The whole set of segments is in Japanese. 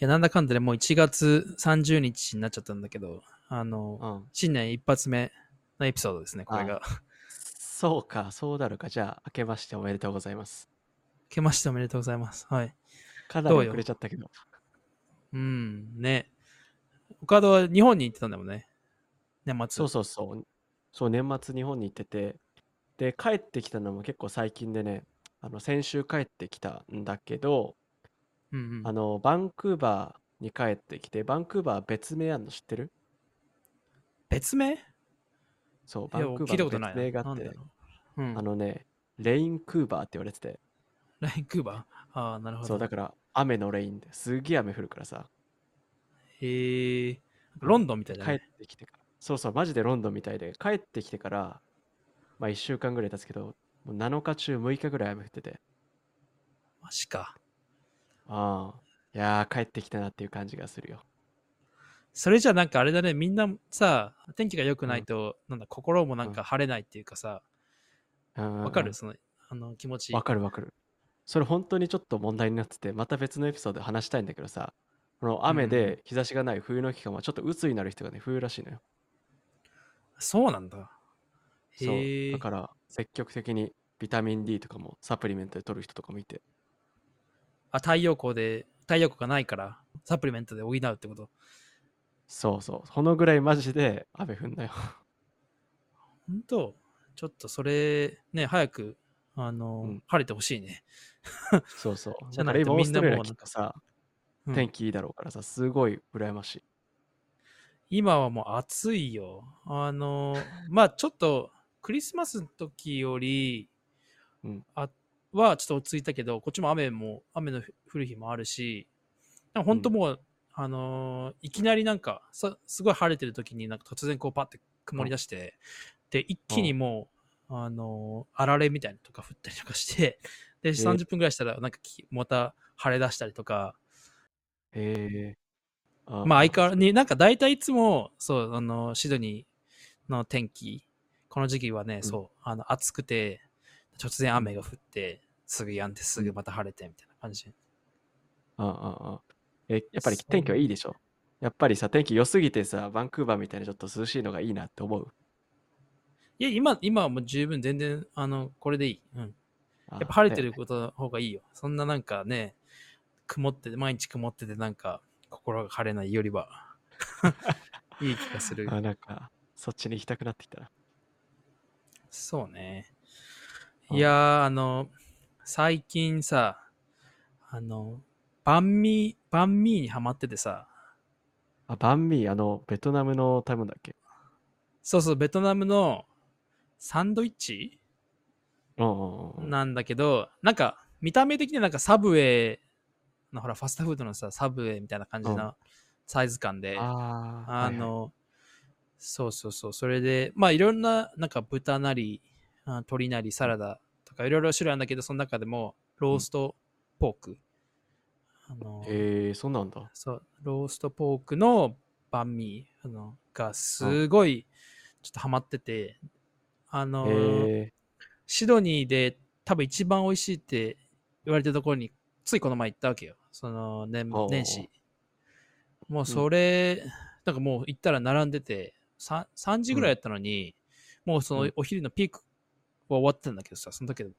や、なんだかんだでもう1月30日になっちゃったんだけど、あの、うん。新年一発目のエピソードですね、これが。そうか、そうなるか。じゃあ、明けましておめでとうございます。明けましておめでとうございます。はい。かなり遅れちゃったけど。うん、ね。岡田は日本に行ってたんだもんね。年末。そうそうそう。そう、年末日本に行ってて、で、帰ってきたのも結構最近でね、あの、先週帰ってきたんだけど、うんうんあの、バンクーバーに帰ってきて、バンクーバー別名あんの知ってる？別名？いそう、バや、ンクーバー別名があってう。うんあ。のね、レインクーバーって言われてて、ラインクーバー？ああ、なるほど。そう、だから雨のレインですげえ雨降るからさ、へえ。ロンドンみたいだ帰っね。てきてから、そうそう、マジでロンドンみたいで、帰ってきてから、まあ1週間ぐらい経つけど、もう7日中6日ぐらい雨降ってて、マジか。ああ、いやー、帰ってきたなっていう感じがするよ。それじゃなんかあれだね、みんなさ、天気が良くないと、なんだ、心もなんか晴れないっていうかさ、わわかる？その、あの気持ち。わかるわかる。それ本当にちょっと問題になってて、また別のエピソードで話したいんだけどさ、この雨うんで日差しがない冬の期間はちょっと鬱になる人がね、冬らしいのよ。そうなんだ。そう。へえだ。から積極的にビタミン D とかもサプリメントで取る人とかもいて。あ、太陽光で、太陽光がないから、サプリメントで補うってこと？そうそう。このぐらいマジで雨降んなよ。本当？ちょっとそれ、ね、早く、あの、うん晴れてほしいね。そうそう。じゃないとみんなもうなんかさ、うん天気いいだろうからさ、すごい羨ましい。今はもう暑いよ。あの、まあちょっと、クリスマスの時より、うんあはちょっと落ち着いたけど、こっちも雨も、雨の降る日もあるし、本当もう、あのーいきなりなんかさ、すごい晴れてる時になんか突然こうパッて曇り出して、で、一気にもう、あのーあられみたいなのとか降ったりとかして、で、30分ぐらいしたらなんかきまた晴れ出したりとか、へえ。まあ相変わらずに、なんか大体いつも、そう、あの、シドニーの天気、この時期はね、ん。そう、あの、暑くて、突然雨が降って、すぐ止んで、すぐまた晴れて、みたいな感じ。ああああえ、やっぱり天気はいいでしょ？やっぱりさ、天気良すぎてさ、バンクーバーみたいなちょっと涼しいのがいいなって思う？いや、今、今はもう十分全然、あの、これでいい。うん。ややっぱ晴れてることの方がいいよ。そんななんかね、曇ってて、毎日曇ってて、なんか、心が晴れないよりは、いい気がする。あ、なんか、そっちに行きたくなってきたな。そうね。うんいやー、あの、最近さ、あの、バンミー、バンミーにハマっててさ、あ、バンミー、あの、ベトナムの食べ物だっけ？そうそう、ベトナムのサンドイッチうんうんうんうん。なんだけど、なんか、見た目的にはなんかサブウェイの、ほら、ファストフードのさ、サブウェイみたいな感じうん。のサイズ感で、あーあ、の、そうそうそう、それで、まあいろんな、なんか豚なり、あ鶏なり、サラダとかいろいろ種類あるんだけど、その中でも、ローストポーク。あのはいはいへえ、そうなんだ。そう、ローストポークのバンミー。あのがすごいちょっとハマってて、あの、シドニーで多分一番美味しいって言われてるところについこの前行ったわけよ。その年年始。もうそれ、なんかもう行ったら並んでて、3, 3時ぐらいやったのに、もうそうのん。お昼のピークは終わってたんだけどさ、その時で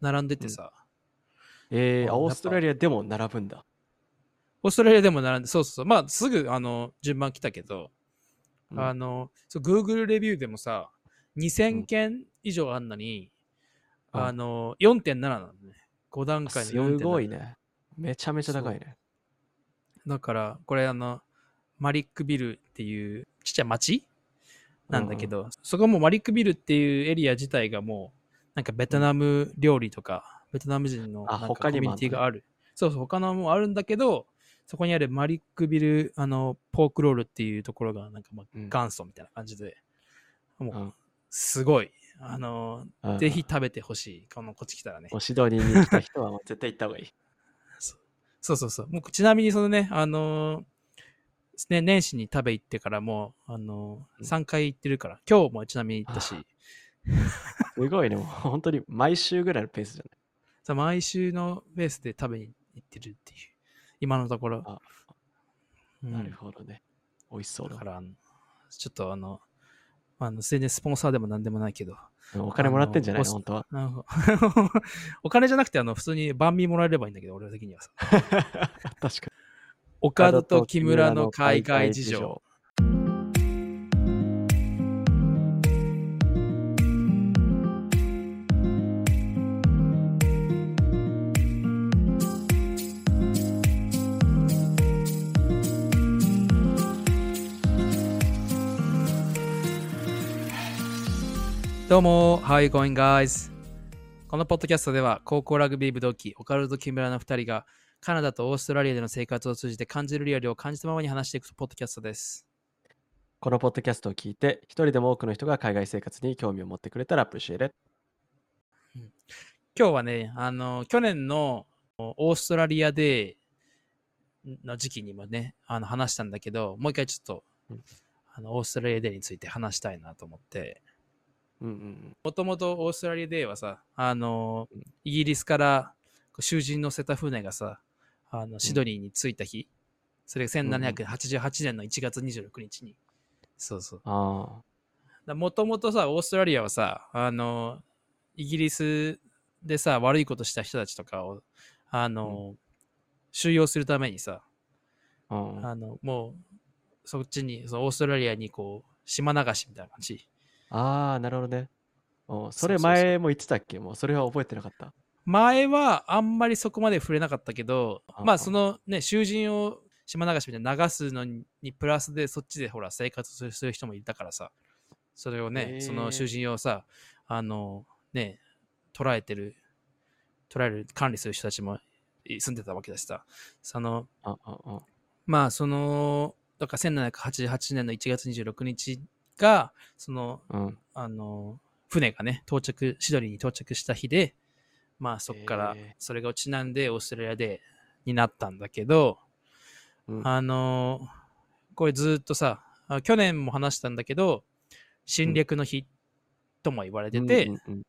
並んでてさ、えー、ああオーストラリアでも並ぶんだ。オーストラリアでも並んで、そうそうそう、まあすぐあの順番来たけど、うんあの、そう Google レビューでもさ、2000件以上あんのに、うんあの、4.7なのね。5段階のす4.7。ごいね。めちゃめちゃ高いね。だから、これあの、マリックビルっていうちっちゃい町なんだけど、そこもマリックビルっていうエリア自体がもう、なんかベトナム料理とか、ベトナム人のあなんかコミュニティがある。そうそう、他のもあるんだけど、そこにあるマリックビル、あの、ポークロールっていうところが、なんかまあうん元祖みたいな感じで、もう、うんすごい。あの、うんぜひ食べてほしい。この、こっち来たらねも。うシドニーに来た人はもう絶対行った方がいい。そうそうそう。もうちなみにそのね、あのーね、年始に食べ行ってからもう、あのー、うん3回行ってるから、今日もちなみに行ったし、すごいね。もう本当に毎週ぐらいのペースじゃない？さ毎週のベースで食べに行ってるっていう、今のところ。あうんなるほどね。美味しそうだだか。ら、ちょっとあの、まああの、全然スポンサーでもなんでもないけど、うんお金もらってんじゃないの？本当は？お金じゃなくて、あの、普通に万味もらえればいいんだけど、俺的にはさ。確かに。岡田と木村の海外事情。。どうも、How are you going, guys? このポッドキャストでは、高校ラグビー部同期、オカルト木村の2人が、カナダとオーストラリアでの生活を通じて感じるリアルを感じたままに話していくポッドキャストです。このポッドキャストを聞いて、一人でも多くの人が海外生活に興味を持ってくれたらアプリシエレ。今日はね、あの、去年のオーストラリアデーの時期にもね、あの話したんだけど、もう一回ちょっと、うんあのオーストラリアデーについて話したいなと思って、もともとオーストラリアデーはさ、あのうん、イギリスから囚人乗せた船がさ、あのシドニーに着いた日、それが1788年の1月26日に。そうそう。うん。あもともとさ、オーストラリアはさ、あの、イギリスでさ、悪いことした人たちとかを、あの、収容するためにさ、あ。うんあの、もう、そっちに、そのオーストラリアにこう、島流しみたいな感じ。あー、なるほどね。うんそれ前も言ってたっけ？もうそれは覚えてなかった。前はあんまりそこまで触れなかったけど、あまあそのね、囚人を島流しみたいな流すのにプラスでそっちでほら生活する人もいたからさ、それをね、その囚人をさ、あのね、捉えてる、捉える、管理する人たちも住んでたわけだしさ、その、あああ。まあその、だから1788年の1月26日が、その、うん。あの、船がね、到着、シドニーに到着した日で、まあそこからそれがちなんでオーストラリアでになったんだけど、うん。あの、これずっとさ、あ去年も話したんだけど、侵略の日とも言われてて、うんうんうん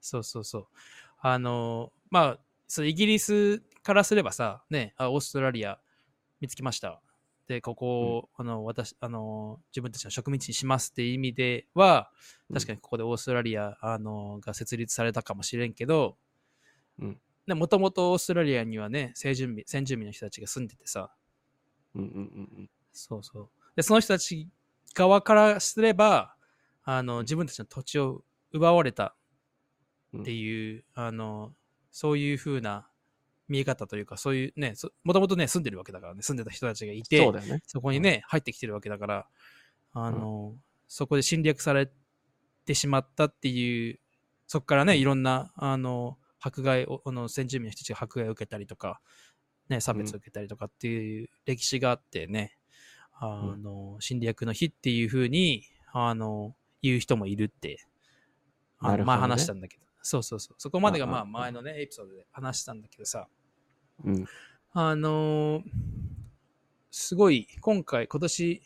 そうそうそう。あの、まあ、そのイギリスからすればさ、ね、あオーストラリア見つけました。で、ここを、あの、私、あの、自分たちの植民地にしますっていう意味では、確かにここでオーストラリア、あの、が設立されたかもしれんけど、うん。もともとオーストラリアにはね、先住民、先住民の人たちが住んでてさ、うんうんうんそうそう。で、その人たち側からすれば、あの、自分たちの土地を奪われたっていう、あの、そういう風な見え方というか、そういうね、もともとね、住んでるわけだからね、住んでた人たちがいて、そうだよね。そこにね、入ってきてるわけだから、あの、そこで侵略されてしまったっていう、そこからね、いろんな、あの、迫害を、あの、先住民の人たちが迫害を受けたりとか、ね、差別を受けたりとかっていう歴史があってね、あの、侵略の日っていう風に、あの、言う人もいるって、あの、前話したんだけど、そうそうそう、そこまでがまあ前のね、エピソードで話したんだけどさ、うん。あのーすごい、今回、今年、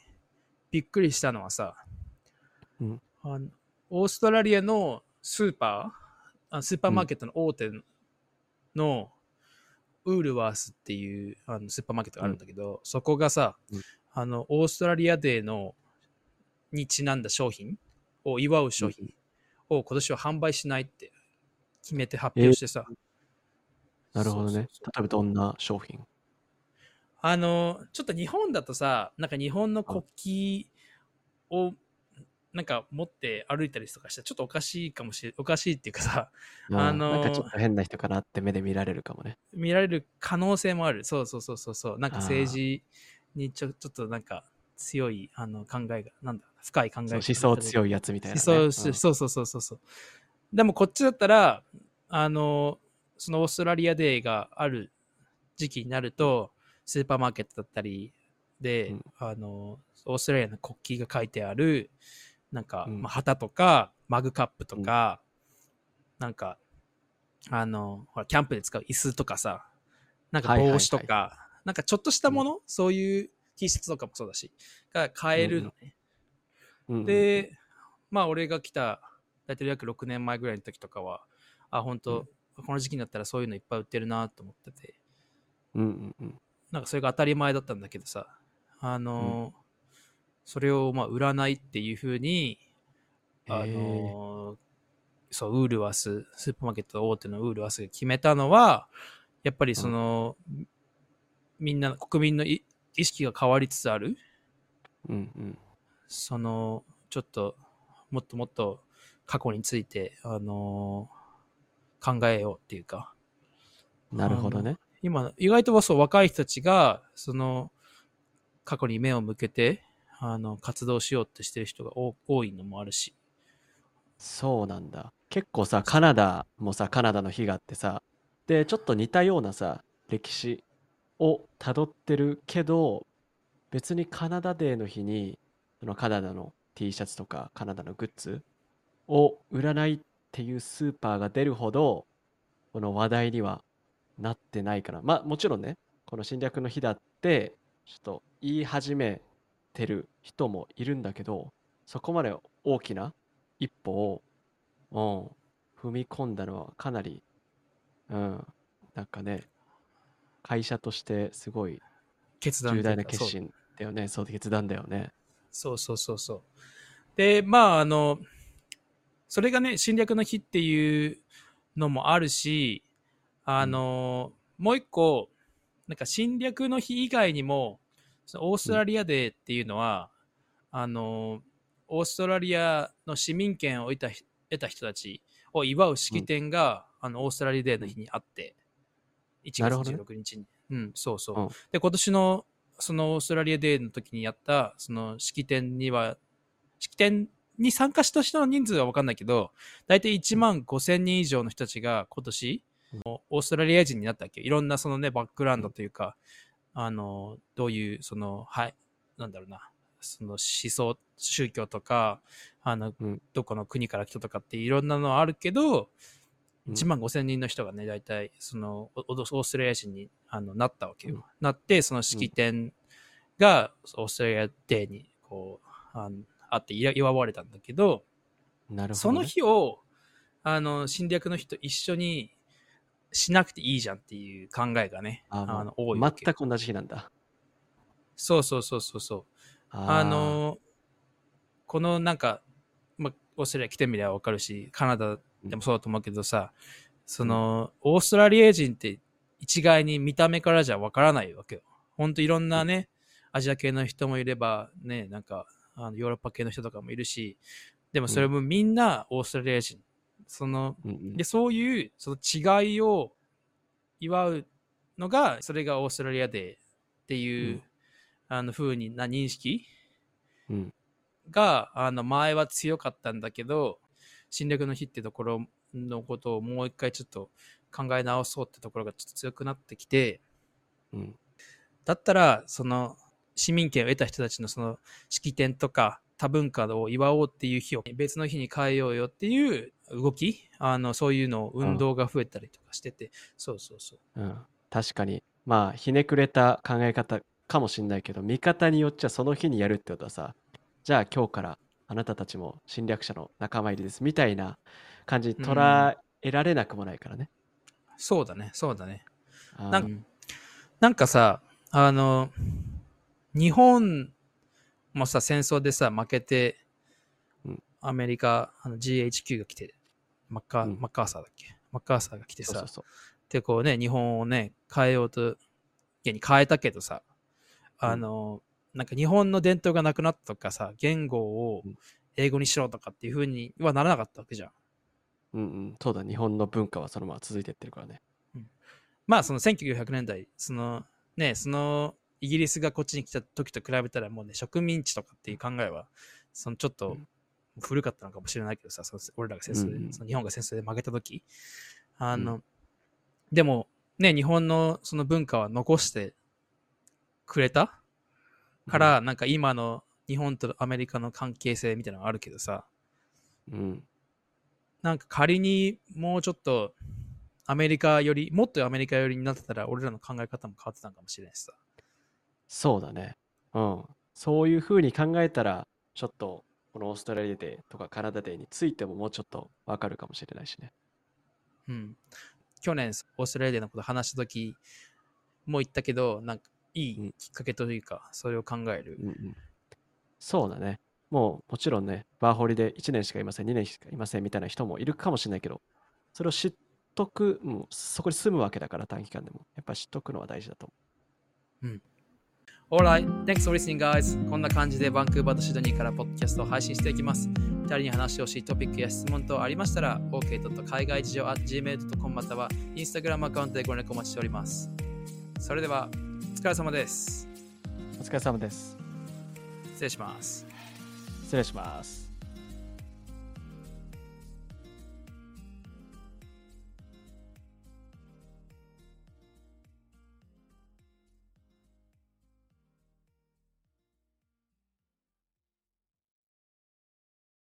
びっくりしたのはさ、うん。あのオーストラリアのスーパー、あスーパーマーケットの大手の、ウールワースっていうあのスーパーマーケットがあるんだけど、そこがさ、うん。あの、オーストラリアデーのにちなんだ商品を祝う商品を今年は販売しないって決めて発表してさ、なるほどね。例えばどんな商品？あの、ちょっと日本だとさ、なんか日本の国旗をなんか持って歩いたりとかしたらちょっとおかしいかもしれ おかしいっていうかさ、あのーなんかちょっと変な人かなって目で見られるかもね。見られる可能性もある。そうそうそうそうそう。なんか政治にちょちょっとなんか強いあの考えが、なんだ、深い考えが。そう思想強いやつみたいな、ね。そううんそうそうそうそうそうそう。でもこっちだったら、あの、そのオーストラリアデーがある時期になると、スーパーマーケットだったりで、うんあの、オーストラリアの国旗が書いてある、なんか、うん。まあ、旗とか、マグカップとか、なんか、あの、ほら、キャンプで使う椅子とかさ、なんかはいはいはい帽子とか、なんかちょっとしたもの、そういう T シャツとかもそうだし、が買えるのね。うんうん、で、まあ俺が来た、大体約6年前ぐらいの時とかは、あ、本当、この時期になったらそういうのいっぱい売ってるなと思ってて、うんうんうん。なんかそれが当たり前だったんだけどさ、あの、それをまあ売らないっていうふうに、あの、そう、ウールワス、スーパーマーケット大手のウールワスが決めたのは、やっぱりその、みんな、国民のい意識が変わりつつある。うんうん。その、ちょっと、もっともっと過去について、あの考えようっていうか、なるほどね。今、意外とそう、若い人たちが、その、過去に目を向けて、あの、活動しようってしてる人が多いのもあるし。そうなんだ。結構さ、カナダもさ、カナダの日があってさ、で、ちょっと似たようなさ、歴史をたどってるけど、別にカナダデーの日に、そのカナダの T シャツとかカナダのグッズを売らないっていうスーパーが出るほど、この話題にはなってないから。まあもちろんね、この侵略の日だって、ちょっと言い始めてる人もいるんだけど、そこまで大きな一歩を、うん、踏み込んだのはかなり、うん、なんかね、会社としてすごい決断重大な決心だよね。そう、決断だよね。そうそうそうそう。で、まあ、あの、それがね、侵略の日っていうのもあるし、あの、もう一個、なんか侵略の日以外にも、そのオーストラリアデーっていうのは、あの、オーストラリアの市民権を得た人得た人たちを祝う式典が、あのオーストラリアデーの日にあって、1月なるほどね16日に。うん、そうそう。うんで、今年のそのオーストラリアデーの時にやった、その式典には、式典に参加した人の人数は分かんないけど、大体1万5千人以上の人たちが今年、オーストラリア人になったっけいろんなそのね、バックグラウンドというか、あの、どういう、その、はい、なんだろうな、その思想、宗教とか、あの、うんどこの国から来たとかっていろんなのあるけど、うん1万5千人の人がね、大体、その、オオーストラリア人にあのなったわけよ。なって、その式典が、オーストラリアデーに、こう、あのあって祝祝われたんだけど、なるほど、ね。その日を、あの、侵略の日と一緒にしなくていいじゃんっていう考えがね、ああのも多い。全く同じ日なんだ。そうそうそうそうそう。ああの、このなんか、まあ、オーストラリア来てみればわかるし、カナダでもそうだと思うけどさ、その、オーストラリア人って一概に見た目からじゃわからないわけよ。ほんといろんなね、アジア系の人もいれば、ね、なんか、あのヨーロッパ系の人とかもいるし、でもそれもみんなオーストラリア人。その、うんうん。で、そういうその違いを祝うのが、それがオーストラリアデーっていう、うん。あの風にな認識うんが、あの前は強かったんだけど、侵略の日ってところのことをもう一回ちょっと考え直そうってところがちょっと強くなってきて、うん。だったら、その市民権を得た人たちのその式典とか多文化を祝おうっていう日を別の日に変えようよっていう動き、あのそういうの運動が増えたりとかしてて、そうそうそう。うん、確かにまあひねくれた考え方かもしんないけど見方によっちゃその日にやるってことはさじゃあ今日からあなたたちも侵略者の仲間入りですみたいな感じに捉えられなくもないからね。そうだね、そうだね。なんかさ、あの、日本もさ、戦争でさ、負けて、うん。アメリカ、あの GHQ が来て、マッカ,、うん。マッカーサーだっけ？マッカーサーが来てさ、で、こうね、日本をね、変えようと、現に変えたけどさ、あの、なんか日本の伝統がなくなったとかさ、言語をうん。英語にしろとかっていう風にはならなかったわけじゃん。うんうん、そうだ日本の文化はそのまま続いてってるからね。まあその1900年代、そのね、そのイギリスがこっちに来た時と比べたらもうね、植民地とかっていう考えは、そのちょっと古かったのかもしれないけどさ、その俺らが戦争で、うんうん。その日本が戦争で負けた時、あの、でもね、日本のその文化は残してくれたから、なんか今の日本とアメリカの関係性みたいなのがあるけどさ、うん、なんか仮にもうちょっとアメリカより、もっとアメリカ寄りになってたら、俺らの考え方も変わってたのかもしれないしさ。そうだね。うん。そういうふうに考えたらちょっとこのオーストラリアデーとかカナダデーについてももうちょっとわかるかもしれないしね。うん。去年、オーストラリアのこと話した時も言ったけど、なんか、いいきっかけというか、それを考える。うんうん。そうだね。もうもちろんね、ワーホリで1年しかいません、2年しかいませんみたいな人もいるかもしれないけど、それを知っとく、もうそこに住むわけだから短期間でも、やっぱ知っとくのは大事だと思 Alright, thanks for listening, guys. こんな感じでバンクーバーとシドニーからポッドキャストを配信していきます。2人に話してほしいトピックや質問等ありましたら、OK. 海外事情 at gmail.com または Instagram アカウントでご連絡お待ちしております。それでは、お疲れ様です。う。お疲れ様です。失礼します。失礼します。